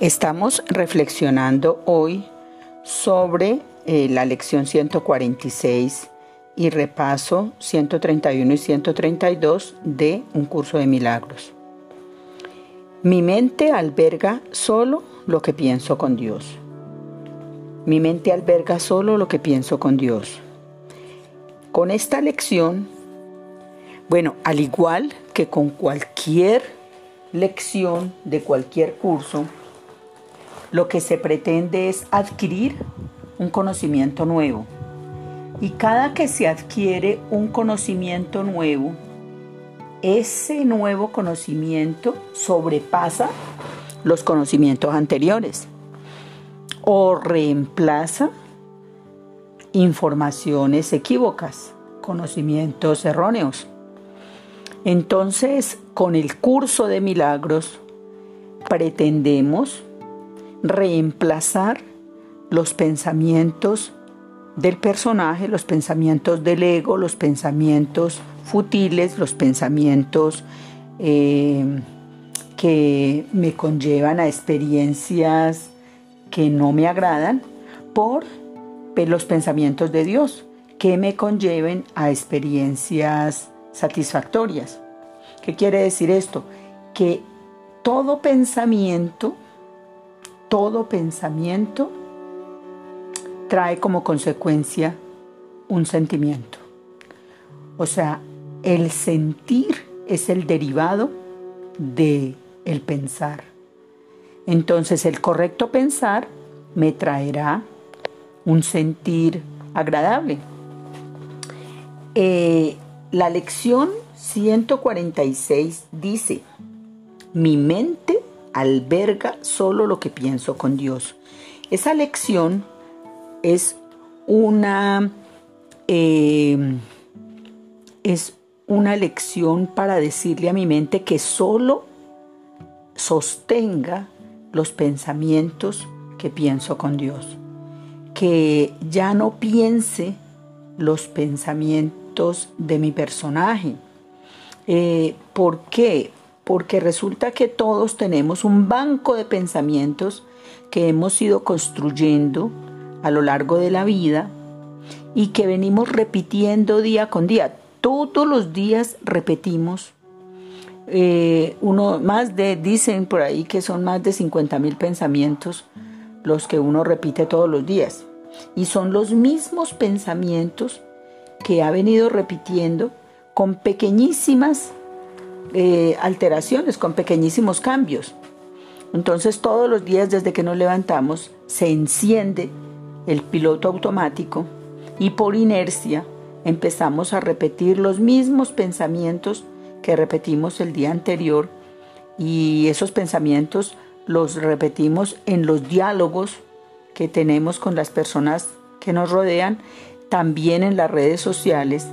Estamos reflexionando hoy sobre eh, la lección 146 y repaso 131 y 132 de un curso de milagros. Mi mente alberga solo lo que pienso con Dios. Mi mente alberga solo lo que pienso con Dios. Con esta lección, bueno, al igual que con cualquier lección de cualquier curso, lo que se pretende es adquirir un conocimiento nuevo. Y cada que se adquiere un conocimiento nuevo, ese nuevo conocimiento sobrepasa los conocimientos anteriores o reemplaza informaciones equívocas, conocimientos erróneos. Entonces, con el curso de milagros, pretendemos reemplazar los pensamientos del personaje, los pensamientos del ego, los pensamientos futiles, los pensamientos eh, que me conllevan a experiencias que no me agradan, por los pensamientos de Dios, que me conlleven a experiencias satisfactorias. ¿Qué quiere decir esto? Que todo pensamiento, todo pensamiento trae como consecuencia un sentimiento. O sea, el sentir es el derivado de el pensar. Entonces el correcto pensar me traerá un sentir agradable. Eh, la lección 146 dice, mi mente alberga solo lo que pienso con Dios. Esa lección es una, eh, es una lección para decirle a mi mente que solo sostenga los pensamientos que pienso con Dios que ya no piense los pensamientos de mi personaje. Eh, ¿Por qué? Porque resulta que todos tenemos un banco de pensamientos que hemos ido construyendo a lo largo de la vida y que venimos repitiendo día con día. Todos los días repetimos. Eh, uno más de, dicen por ahí que son más de 50 mil pensamientos los que uno repite todos los días. Y son los mismos pensamientos que ha venido repitiendo con pequeñísimas eh, alteraciones, con pequeñísimos cambios. Entonces todos los días desde que nos levantamos se enciende el piloto automático y por inercia empezamos a repetir los mismos pensamientos que repetimos el día anterior y esos pensamientos los repetimos en los diálogos que tenemos con las personas que nos rodean, también en las redes sociales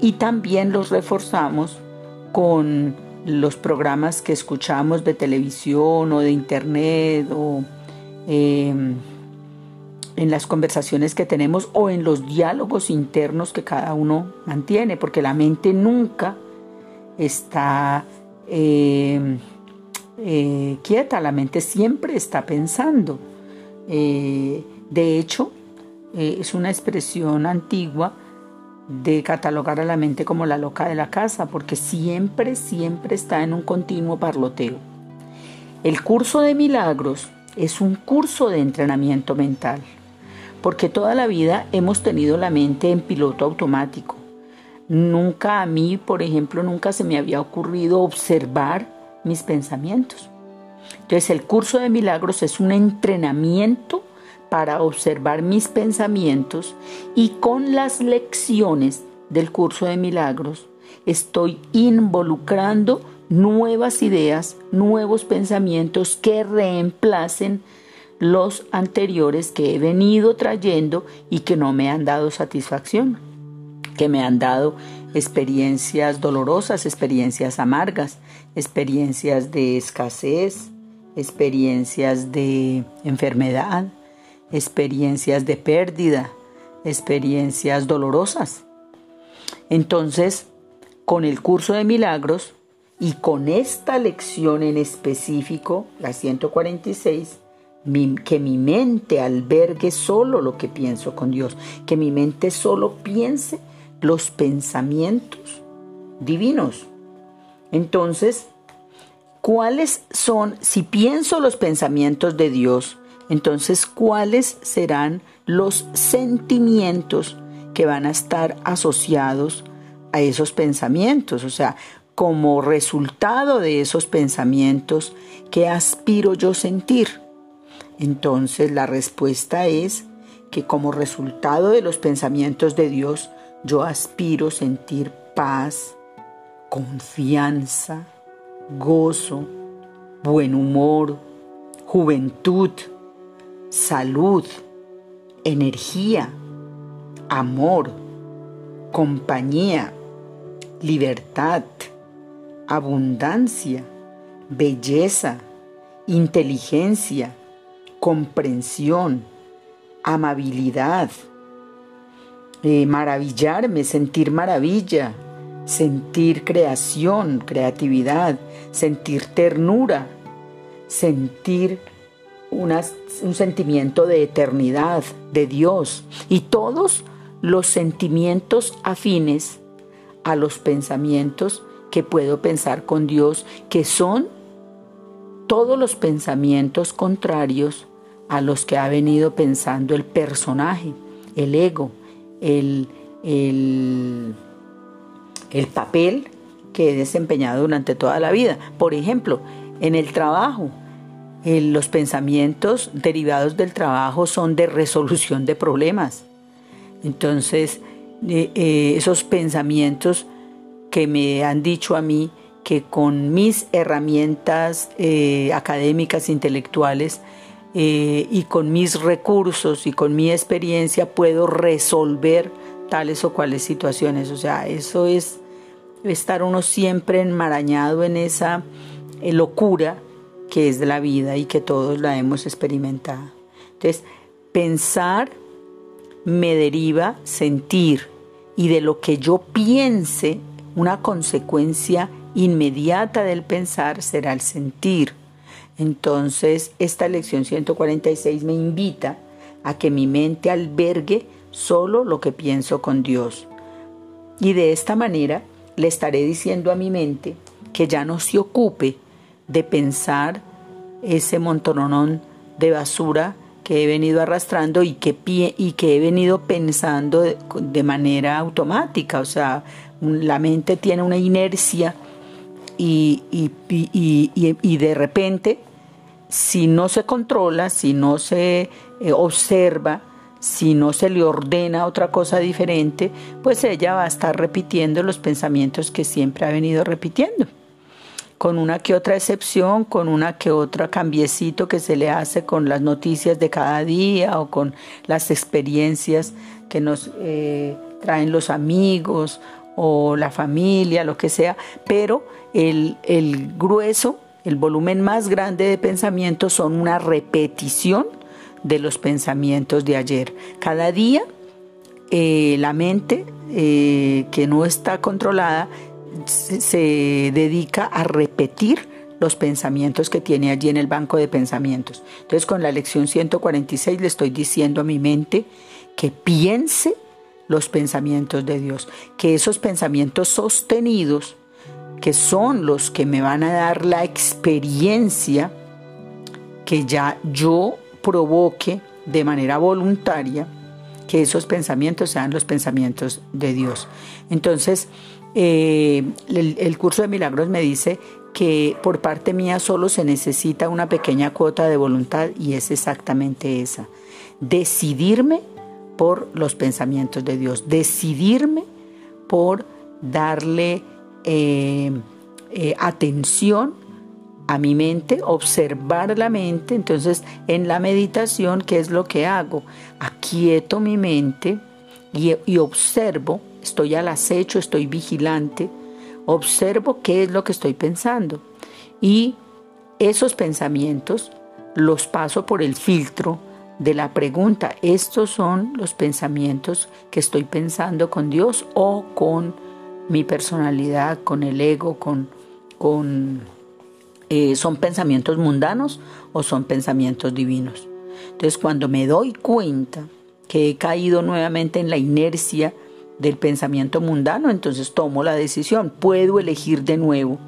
y también los reforzamos con los programas que escuchamos de televisión o de internet o em, en las conversaciones que tenemos o en los diálogos internos que cada uno mantiene, porque la mente nunca está em, eh, quieta, la mente siempre está pensando. Eh, de hecho, eh, es una expresión antigua de catalogar a la mente como la loca de la casa, porque siempre, siempre está en un continuo parloteo. El curso de milagros es un curso de entrenamiento mental, porque toda la vida hemos tenido la mente en piloto automático. Nunca a mí, por ejemplo, nunca se me había ocurrido observar mis pensamientos. Entonces el curso de milagros es un entrenamiento para observar mis pensamientos y con las lecciones del curso de milagros estoy involucrando nuevas ideas, nuevos pensamientos que reemplacen los anteriores que he venido trayendo y que no me han dado satisfacción, que me han dado experiencias dolorosas, experiencias amargas, experiencias de escasez, experiencias de enfermedad, experiencias de pérdida, experiencias dolorosas. Entonces, con el curso de milagros Y con esta lección en específico, la 146, que mi mente albergue solo lo que pienso con Dios, que mi mente solo piense los pensamientos divinos. Entonces, ¿cuáles son, si pienso los pensamientos de Dios, entonces cuáles serán los sentimientos que van a estar asociados a esos pensamientos? O sea, como resultado de esos pensamientos, ¿qué aspiro yo sentir? Entonces la respuesta es que como resultado de los pensamientos de Dios, yo aspiro sentir paz, confianza, gozo, buen humor, juventud, salud, energía, amor, compañía, libertad, abundancia, belleza, inteligencia, comprensión, amabilidad, eh, maravillarme, sentir maravilla, sentir creación, creatividad, sentir ternura, sentir un sentimiento de eternidad, de Dios y todos los sentimientos afines a los pensamientos que puedo pensar con Dios, que son todos los pensamientos contrarios a los que ha venido pensando el personaje, el ego, el, el, papel que he desempeñado durante toda la vida. Por ejemplo, en el trabajo, los pensamientos derivados del trabajo son de resolución de problemas. Entonces, eh, eh, esos pensamientos que me han dicho a mí que con mis herramientas eh, académicas, intelectuales, eh, y con mis recursos y con mi experiencia puedo resolver tales o cuales situaciones. O sea, eso es estar uno siempre enmarañado en esa eh, locura que es la vida y que todos la hemos experimentado. Entonces, pensar me deriva sentir y de lo que yo piense, una consecuencia inmediata del pensar será el sentir. Entonces, esta lección 146 me invita a que mi mente albergue solo lo que pienso con Dios. Y de esta manera le estaré diciendo a mi mente que ya no se ocupe de pensar ese montononón de basura que he venido arrastrando y que, y que he venido pensando de, manera automática. O sea, la mente tiene una inercia y, y, de repente, si no se controla, si no se eh, observa, si no se le ordena otra cosa diferente, pues ella va a estar repitiendo los pensamientos que siempre ha venido repitiendo. Con una que otra excepción, con una que otra cambiecito que se le hace con las noticias de cada día o con las experiencias que nos eh, traen los amigos o la familia, lo que sea, pero el, grueso, el volumen más grande de pensamientos son una repetición de los pensamientos de ayer. Cada día eh, la mente eh, que no está controlada se, dedica a repetir los pensamientos que tiene allí en el banco de pensamientos. Entonces con la lección 146 le estoy diciendo a mi mente que piense los pensamientos de Dios, que esos pensamientos sostenidos, que son los que me van a dar la experiencia que ya yo provoque de manera voluntaria, que esos pensamientos sean los pensamientos de Dios. Entonces, eh, el, curso de milagros me dice que por parte mía solo se necesita una pequeña cuota de voluntad y es exactamente esa. Decidirme por los pensamientos de Dios, decidirme por darle eh, eh, atención a mi mente, observar la mente. Entonces, en la meditación, ¿qué es lo que hago? Aquieto mi mente y observo, estoy al acecho, estoy vigilante, observo qué es lo que estoy pensando. Y esos pensamientos los paso por el filtro de la pregunta, ¿estos son los pensamientos que estoy pensando con Dios o con mi personalidad, con el ego, con, con eh, son pensamientos mundanos o son pensamientos divinos. Entonces cuando me doy cuenta que he caído nuevamente en la inercia del pensamiento mundano, entonces tomo la decisión, puedo elegir de nuevo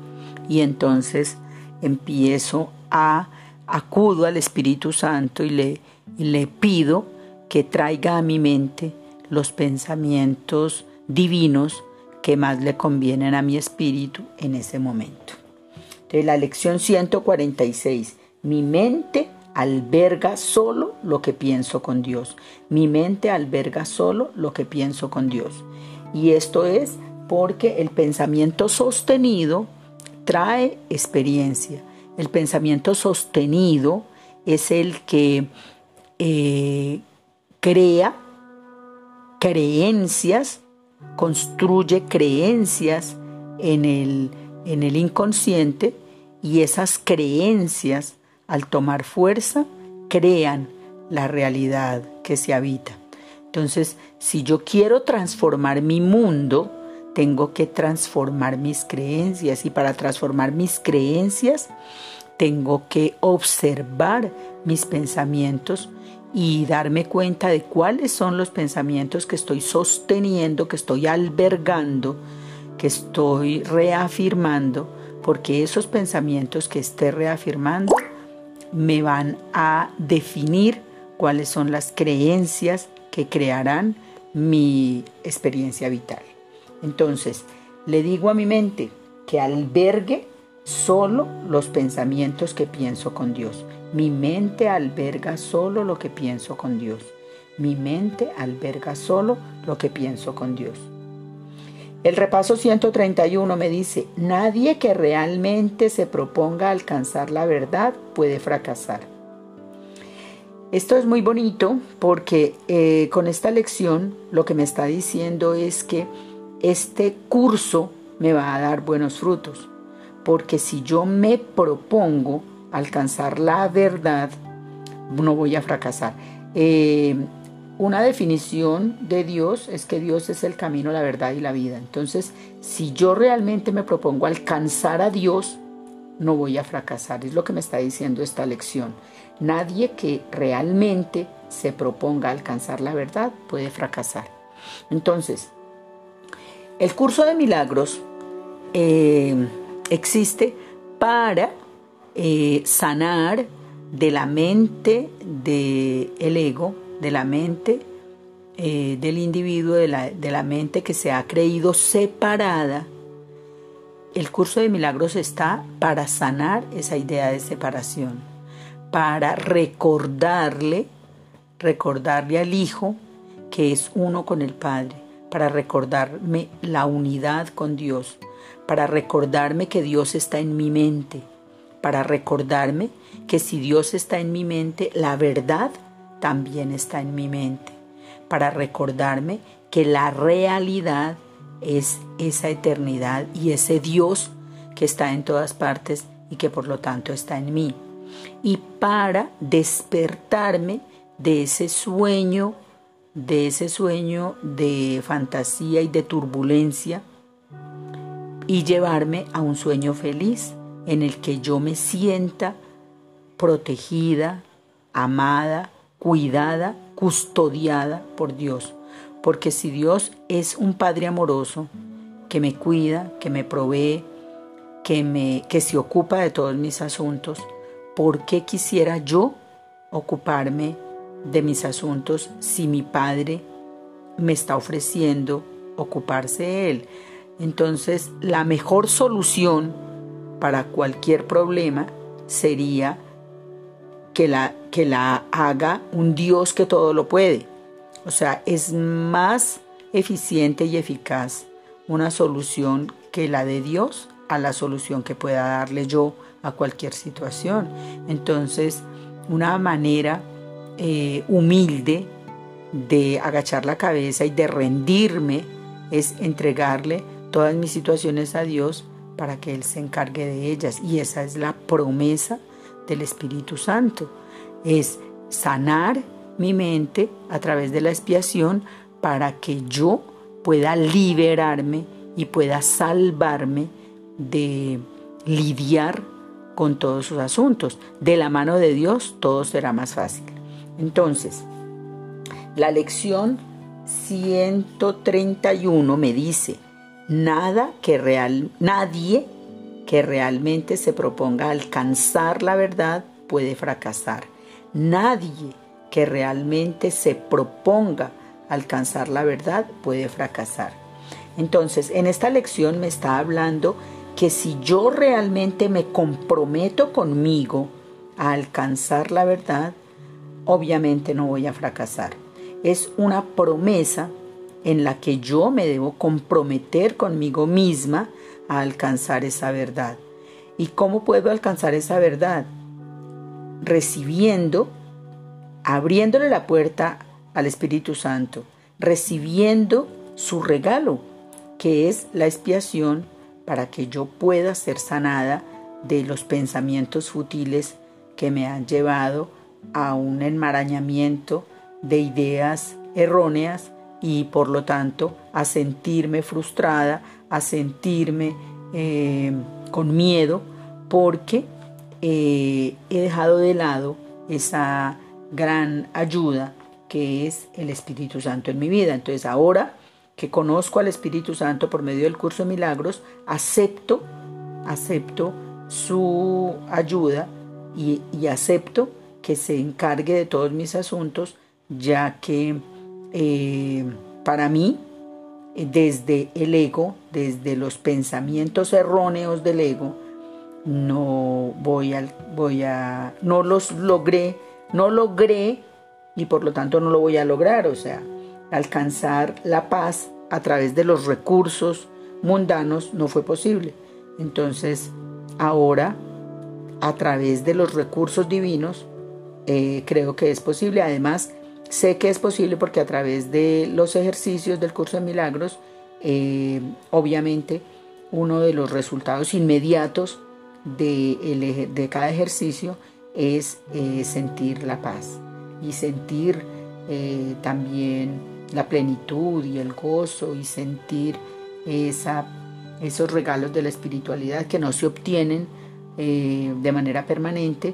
y entonces empiezo a acudo al Espíritu Santo y le, y le pido que traiga a mi mente los pensamientos divinos que más le convienen a mi espíritu en ese momento. De la lección 146, mi mente alberga solo lo que pienso con Dios. Mi mente alberga solo lo que pienso con Dios. Y esto es porque el pensamiento sostenido trae experiencia. El pensamiento sostenido es el que eh, crea creencias, construye creencias en el, en el inconsciente y esas creencias al tomar fuerza crean la realidad que se habita. Entonces, si yo quiero transformar mi mundo, tengo que transformar mis creencias y para transformar mis creencias tengo que observar mis pensamientos y darme cuenta de cuáles son los pensamientos que estoy sosteniendo, que estoy albergando, que estoy reafirmando, porque esos pensamientos que esté reafirmando me van a definir cuáles son las creencias que crearán mi experiencia vital. Entonces, le digo a mi mente que albergue solo los pensamientos que pienso con Dios. Mi mente alberga solo lo que pienso con Dios. Mi mente alberga solo lo que pienso con Dios. El repaso 131 me dice, nadie que realmente se proponga alcanzar la verdad puede fracasar. Esto es muy bonito porque eh, con esta lección lo que me está diciendo es que este curso me va a dar buenos frutos. Porque si yo me propongo alcanzar la verdad, no voy a fracasar. Eh, una definición de Dios es que Dios es el camino, la verdad y la vida. Entonces, si yo realmente me propongo alcanzar a Dios, no voy a fracasar. Es lo que me está diciendo esta lección. Nadie que realmente se proponga alcanzar la verdad puede fracasar. Entonces, el curso de milagros eh, existe para eh, sanar de la mente del el ego de la mente eh, del individuo, de la, de la mente que se ha creído separada, el curso de milagros está para sanar esa idea de separación, para recordarle, recordarle al Hijo que es uno con el Padre, para recordarme la unidad con Dios, para recordarme que Dios está en mi mente, para recordarme que si Dios está en mi mente, la verdad también está en mi mente, para recordarme que la realidad es esa eternidad y ese Dios que está en todas partes y que por lo tanto está en mí. Y para despertarme de ese sueño, de ese sueño de fantasía y de turbulencia y llevarme a un sueño feliz en el que yo me sienta protegida, amada, cuidada, custodiada por Dios. Porque si Dios es un Padre amoroso, que me cuida, que me provee, que, me, que se ocupa de todos mis asuntos, ¿por qué quisiera yo ocuparme de mis asuntos si mi Padre me está ofreciendo ocuparse de Él? Entonces, la mejor solución para cualquier problema sería que la, que la haga un Dios que todo lo puede. O sea, es más eficiente y eficaz una solución que la de Dios a la solución que pueda darle yo a cualquier situación. Entonces, una manera eh, humilde de agachar la cabeza y de rendirme es entregarle todas mis situaciones a Dios para que Él se encargue de ellas. Y esa es la promesa del Espíritu Santo. Es sanar mi mente a través de la expiación para que yo pueda liberarme y pueda salvarme de lidiar con todos sus asuntos. De la mano de Dios todo será más fácil. Entonces, la lección 131 me dice, nada que real, nadie que realmente se proponga alcanzar la verdad puede fracasar. Nadie que realmente se proponga alcanzar la verdad puede fracasar. Entonces, en esta lección me está hablando que si yo realmente me comprometo conmigo a alcanzar la verdad, obviamente no voy a fracasar. Es una promesa en la que yo me debo comprometer conmigo misma a alcanzar esa verdad. ¿Y cómo puedo alcanzar esa verdad? Recibiendo, abriéndole la puerta al Espíritu Santo, recibiendo su regalo, que es la expiación para que yo pueda ser sanada de los pensamientos futiles que me han llevado a un enmarañamiento de ideas erróneas y por lo tanto a sentirme frustrada, a sentirme eh, con miedo porque eh, he dejado de lado esa gran ayuda que es el Espíritu Santo en mi vida. Entonces ahora que conozco al Espíritu Santo por medio del curso de milagros, acepto, acepto su ayuda y, acepto que se encargue de todos mis asuntos, ya que eh, para mí, desde el ego, desde los pensamientos erróneos del ego, no voy a, voy a, no los logré, no logré y por lo tanto no lo voy a lograr, o sea, alcanzar la paz a través de los recursos mundanos no fue posible. Entonces, ahora, a través de los recursos divinos, eh, creo que es posible. Además, sé que es posible porque a través de los ejercicios del curso de milagros, eh, obviamente, uno de los resultados inmediatos de, cada ejercicio es eh, sentir la paz y sentir también la plenitud y el gozo y sentir esos regalos de la espiritualidad que no se obtienen eh, de manera permanente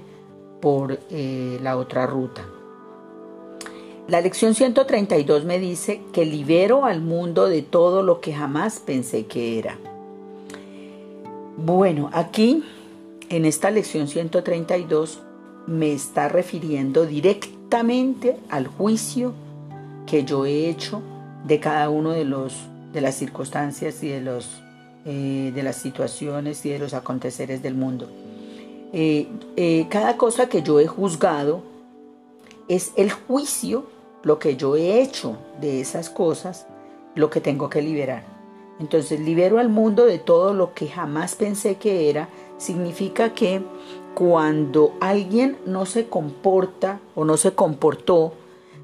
por eh, la otra ruta. La lección 132 me dice que libero al mundo de todo lo que jamás pensé que era. Bueno, aquí en esta lección 132 me está refiriendo directamente al juicio que yo he hecho de cada uno de los de las circunstancias y de los eh, de las situaciones y de los aconteceres del mundo. Eh, eh, cada cosa que yo he juzgado es el juicio, lo que yo he hecho de esas cosas, lo que tengo que liberar. Entonces libero al mundo de todo lo que jamás pensé que era. Significa que cuando alguien no se comporta o no se comportó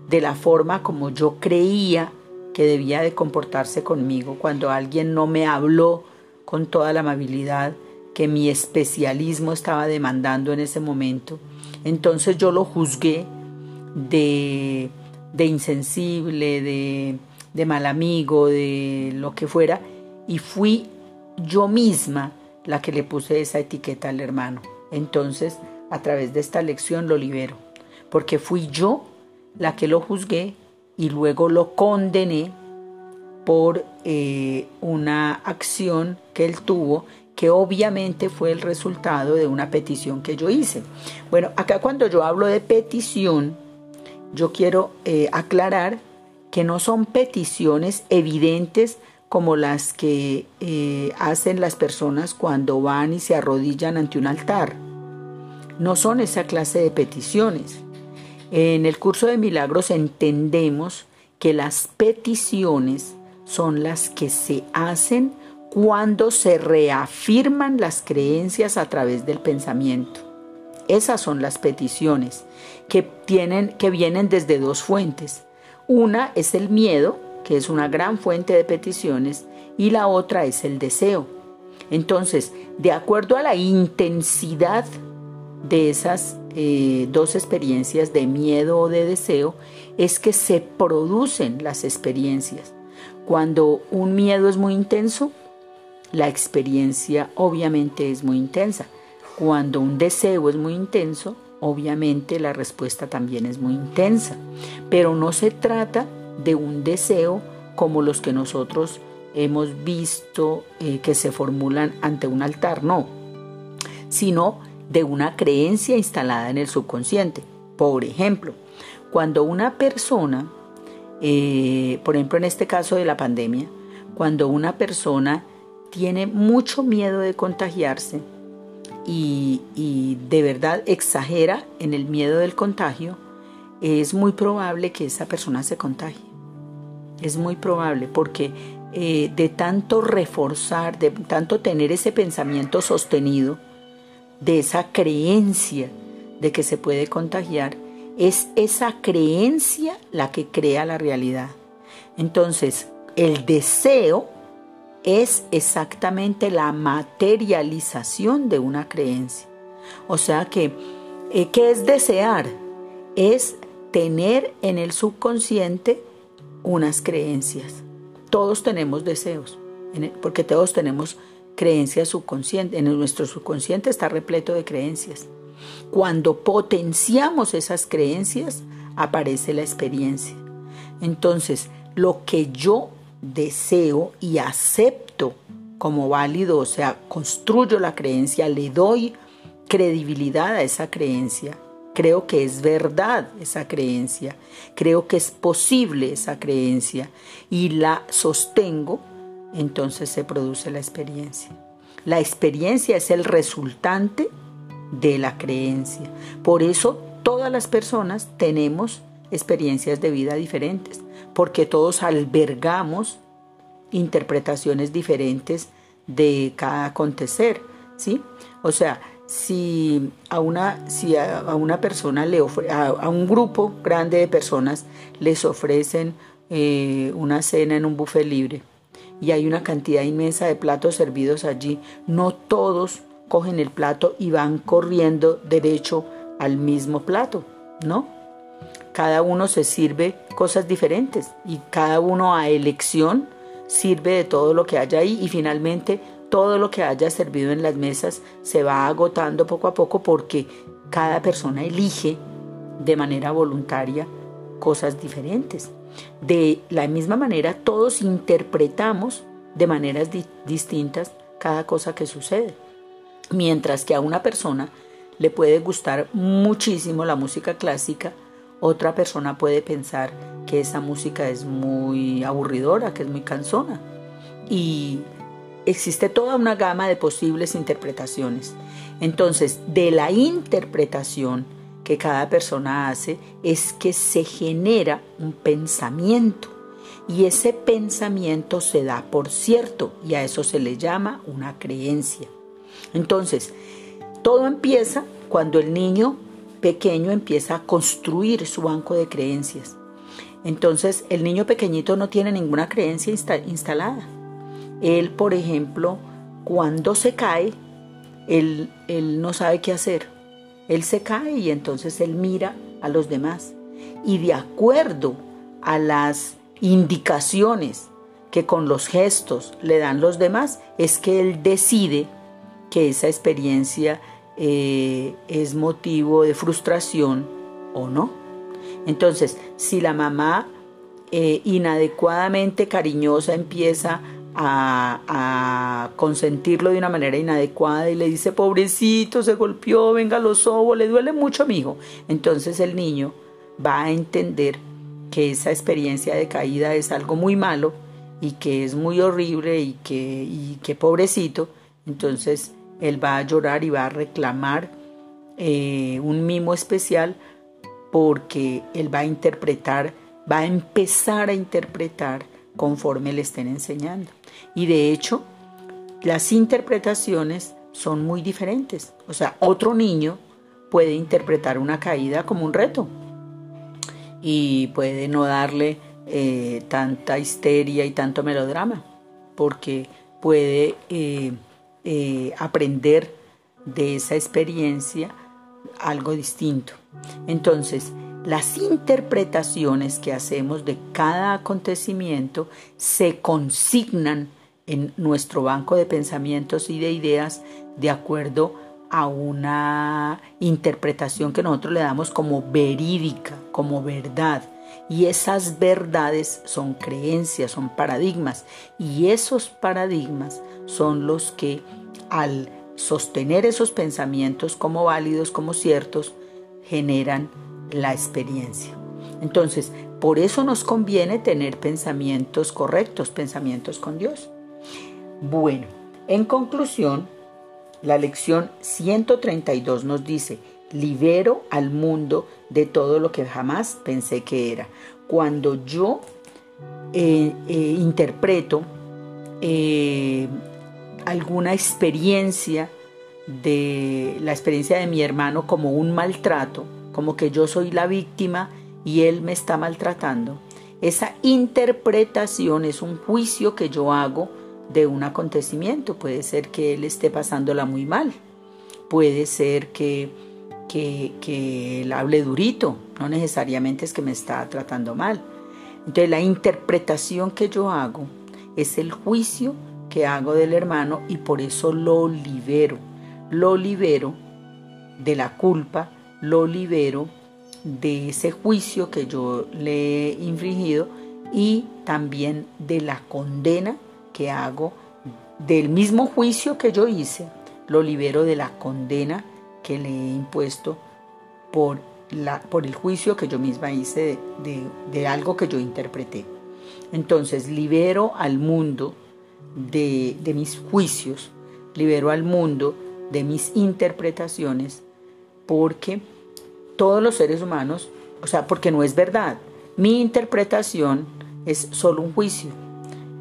de la forma como yo creía que debía de comportarse conmigo cuando alguien no me habló con toda la amabilidad que mi especialismo estaba demandando en ese momento. Entonces yo lo juzgué de, de insensible, de, de mal amigo, de lo que fuera, y fui yo misma la que le puse esa etiqueta al hermano. Entonces, a través de esta lección lo libero, porque fui yo la que lo juzgué y luego lo condené por eh, una acción que él tuvo que obviamente fue el resultado de una petición que yo hice. Bueno, acá cuando yo hablo de petición, yo quiero eh, aclarar que no son peticiones evidentes como las que eh, hacen las personas cuando van y se arrodillan ante un altar. No son esa clase de peticiones. En el curso de milagros entendemos que las peticiones son las que se hacen cuando se reafirman las creencias a través del pensamiento. Esas son las peticiones que, tienen, que vienen desde dos fuentes. Una es el miedo, que es una gran fuente de peticiones, y la otra es el deseo. Entonces, de acuerdo a la intensidad de esas eh, dos experiencias de miedo o de deseo es que se producen las experiencias. Cuando un miedo es muy intenso, la experiencia obviamente es muy intensa. Cuando un deseo es muy intenso, obviamente la respuesta también es muy intensa. Pero no se trata de un deseo como los que nosotros hemos visto eh, que se formulan ante un altar, no, sino de una creencia instalada en el subconsciente. Por ejemplo, cuando una persona, eh, por ejemplo en este caso de la pandemia, cuando una persona tiene mucho miedo de contagiarse y, de verdad exagera en el miedo del contagio, es muy probable que esa persona se contagie. Es muy probable porque eh, de tanto reforzar, de tanto tener ese pensamiento sostenido, de esa creencia de que se puede contagiar, es esa creencia la que crea la realidad. Entonces, el deseo es exactamente la materialización de una creencia. O sea que, eh, ¿qué es desear? Es tener en el subconsciente unas creencias. Todos tenemos deseos, porque todos tenemos creencias subconscientes. En nuestro subconsciente está repleto de creencias. Cuando potenciamos esas creencias, aparece la experiencia. Entonces, lo que yo deseo y acepto como válido, o sea, construyo la creencia, le doy credibilidad a esa creencia, Creo que es verdad esa creencia, creo que es posible esa creencia y la sostengo, entonces se produce la experiencia. La experiencia es el resultante de la creencia. Por eso todas las personas tenemos experiencias de vida diferentes, porque todos albergamos interpretaciones diferentes de cada acontecer, ¿sí? O sea, si a una, si a, una persona le a, un grupo grande de personas les ofrecen eh, una cena en un buffet libre y hay una cantidad inmensa de platos servidos allí, no todos cogen el plato y van corriendo derecho al mismo plato, ¿no? Cada uno se sirve cosas diferentes y cada uno a elección sirve de todo lo que haya ahí y finalmente todo lo que haya servido en las mesas se va agotando poco a poco porque cada persona elige de manera voluntaria cosas diferentes. De la misma manera, todos interpretamos de maneras distintas cada cosa que sucede. Mientras que a una persona le puede gustar muchísimo la música clásica, otra persona puede pensar que esa música es muy aburridora, que es muy cansona. Y existe toda una gama de posibles interpretaciones. Entonces, de la interpretación que cada persona hace es que se genera un pensamiento y ese pensamiento se da por cierto y a eso se le llama una creencia. Entonces, todo empieza cuando el niño pequeño empieza a construir su banco de creencias. Entonces, el niño pequeñito no tiene ninguna creencia instalada él, por ejemplo, cuando se cae, él, él no sabe qué hacer. Él se cae y entonces él mira a los demás. Y de acuerdo a las indicaciones que con los gestos le dan los demás, es que él decide que esa experiencia eh, es motivo de frustración o no. Entonces, si la mamá eh, inadecuadamente cariñosa empieza a, consentirlo de una manera inadecuada y le dice, pobrecito, se golpeó, venga los sobos, le duele mucho a mi hijo. Entonces el niño va a entender que esa experiencia de caída es algo muy malo y que es muy horrible y que pobrecito. Entonces él va a llorar y va a reclamar eh, un mimo especial porque él va a interpretar, va a empezar a interpretar conforme le estén enseñando. Y de hecho, las interpretaciones son muy diferentes. O sea, otro niño puede interpretar una caída como un reto y puede no darle eh, tanta histeria y tanto melodrama, porque puede eh, eh, aprender de esa experiencia algo distinto. Entonces, las interpretaciones que hacemos de cada acontecimiento se consignan en nuestro banco de pensamientos y de ideas de acuerdo a una interpretación que nosotros le damos como verídica, como verdad. Y esas verdades son creencias, son paradigmas. Y esos paradigmas son los que al sostener esos pensamientos como válidos, como ciertos, generan la experiencia. Entonces, por eso nos conviene tener pensamientos correctos, pensamientos con Dios. Bueno, en conclusión, la lección 132 nos dice, libero al mundo de todo lo que jamás pensé que era. Cuando yo eh, eh, interpreto eh, alguna experiencia de la experiencia de mi hermano como un maltrato, como que yo soy la víctima y él me está maltratando, esa interpretación es un juicio que yo hago de un acontecimiento. Puede ser que él esté pasándola muy mal, puede ser que, que, que él hable durito, no necesariamente es que me está tratando mal. Entonces la interpretación que yo hago es el juicio hago del hermano y por eso lo libero. Lo libero de la culpa, lo libero de ese juicio que yo le he infringido y también de la condena que hago del mismo juicio que yo hice, lo libero de la condena que le he impuesto por, la, por el juicio que yo misma hice de, de algo que yo interpreté. Entonces libero al mundo de, mis juicios, libero al mundo de mis interpretaciones, porque todos los seres humanos, o sea, porque no es verdad. Mi interpretación es solo un juicio,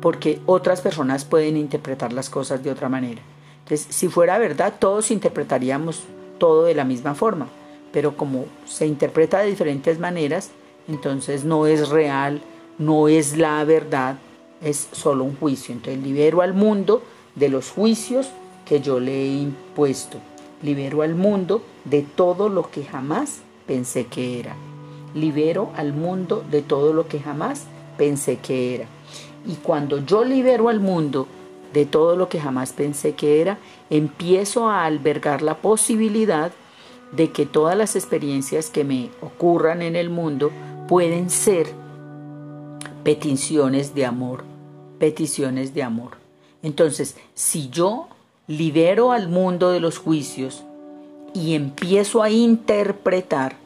porque otras personas pueden interpretar las cosas de otra manera. Entonces, si fuera verdad, todos interpretaríamos todo de la misma forma, pero como se interpreta de diferentes maneras, entonces no es real, no es la verdad, es solo un juicio. Entonces libero al mundo de los juicios que yo le he impuesto. Libero al mundo de todo lo que jamás pensé que era. Libero al mundo de todo lo que jamás pensé que era. Y cuando yo libero al mundo de todo lo que jamás pensé que era, empiezo a albergar la posibilidad de que todas las experiencias que me ocurran en el mundo pueden ser peticiones de amor, peticiones de amor. Entonces, si yo libero al mundo de los juicios y empiezo a interpretar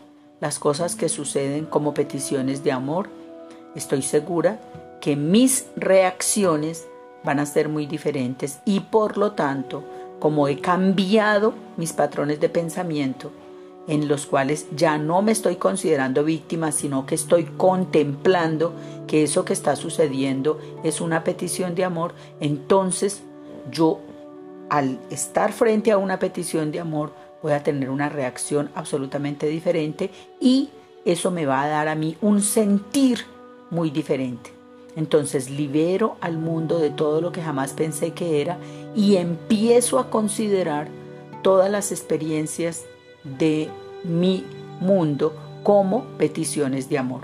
las cosas que suceden como peticiones de amor, estoy segura que mis reacciones van a ser muy diferentes y por lo tanto, como he cambiado mis patrones de pensamiento, en los cuales ya no me estoy considerando víctima, sino que estoy contemplando que eso que está sucediendo es una petición de amor, entonces yo al estar frente a una petición de amor voy a tener una reacción absolutamente diferente y eso me va a dar a mí un sentir muy diferente. Entonces libero al mundo de todo lo que jamás pensé que era y empiezo a considerar todas las experiencias de mi mundo como peticiones de amor.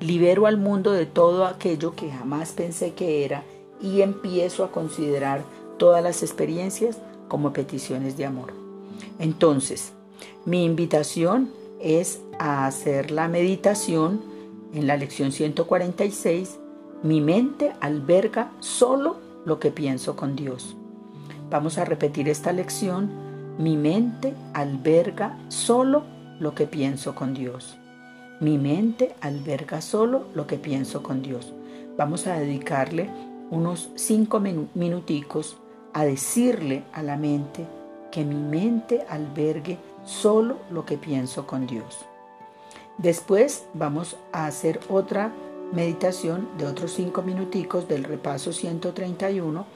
Libero al mundo de todo aquello que jamás pensé que era y empiezo a considerar todas las experiencias como peticiones de amor. Entonces, mi invitación es a hacer la meditación en la lección 146. Mi mente alberga solo lo que pienso con Dios. Vamos a repetir esta lección. Mi mente alberga solo lo que pienso con Dios. Mi mente alberga solo lo que pienso con Dios. Vamos a dedicarle unos cinco minuticos a decirle a la mente que mi mente albergue solo lo que pienso con Dios. Después vamos a hacer otra meditación de otros cinco minuticos del repaso 131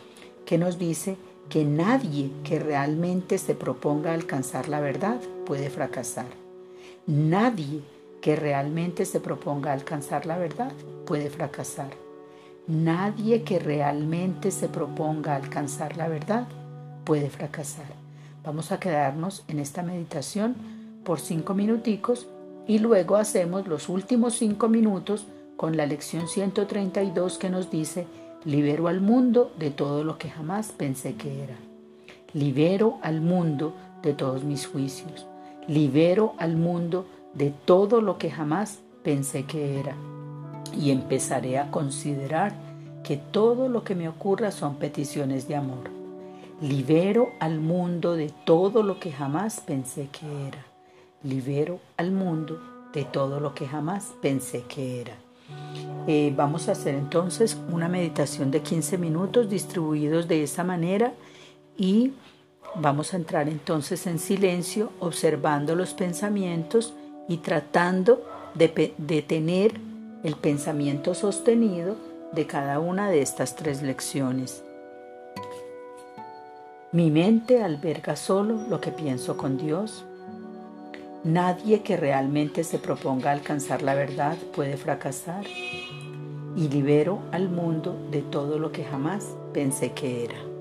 que nos dice que nadie que realmente se proponga alcanzar la verdad puede fracasar. Nadie que realmente se proponga alcanzar la verdad puede fracasar. Nadie que realmente se proponga alcanzar la verdad puede fracasar. Vamos a quedarnos en esta meditación por cinco minuticos y luego hacemos los últimos cinco minutos con la lección 132 que nos dice, Libero al mundo de todo lo que jamás pensé que era. Libero al mundo de todos mis juicios. Libero al mundo de todo lo que jamás pensé que era. Y empezaré a considerar que todo lo que me ocurra son peticiones de amor. Libero al mundo de todo lo que jamás pensé que era. Libero al mundo de todo lo que jamás pensé que era. Eh, vamos a hacer entonces una meditación de 15 minutos distribuidos de esa manera y vamos a entrar entonces en silencio observando los pensamientos y tratando de, de tener el pensamiento sostenido de cada una de estas tres lecciones. Mi mente alberga solo lo que pienso con Dios. Nadie que realmente se proponga alcanzar la verdad puede fracasar y libero al mundo de todo lo que jamás pensé que era.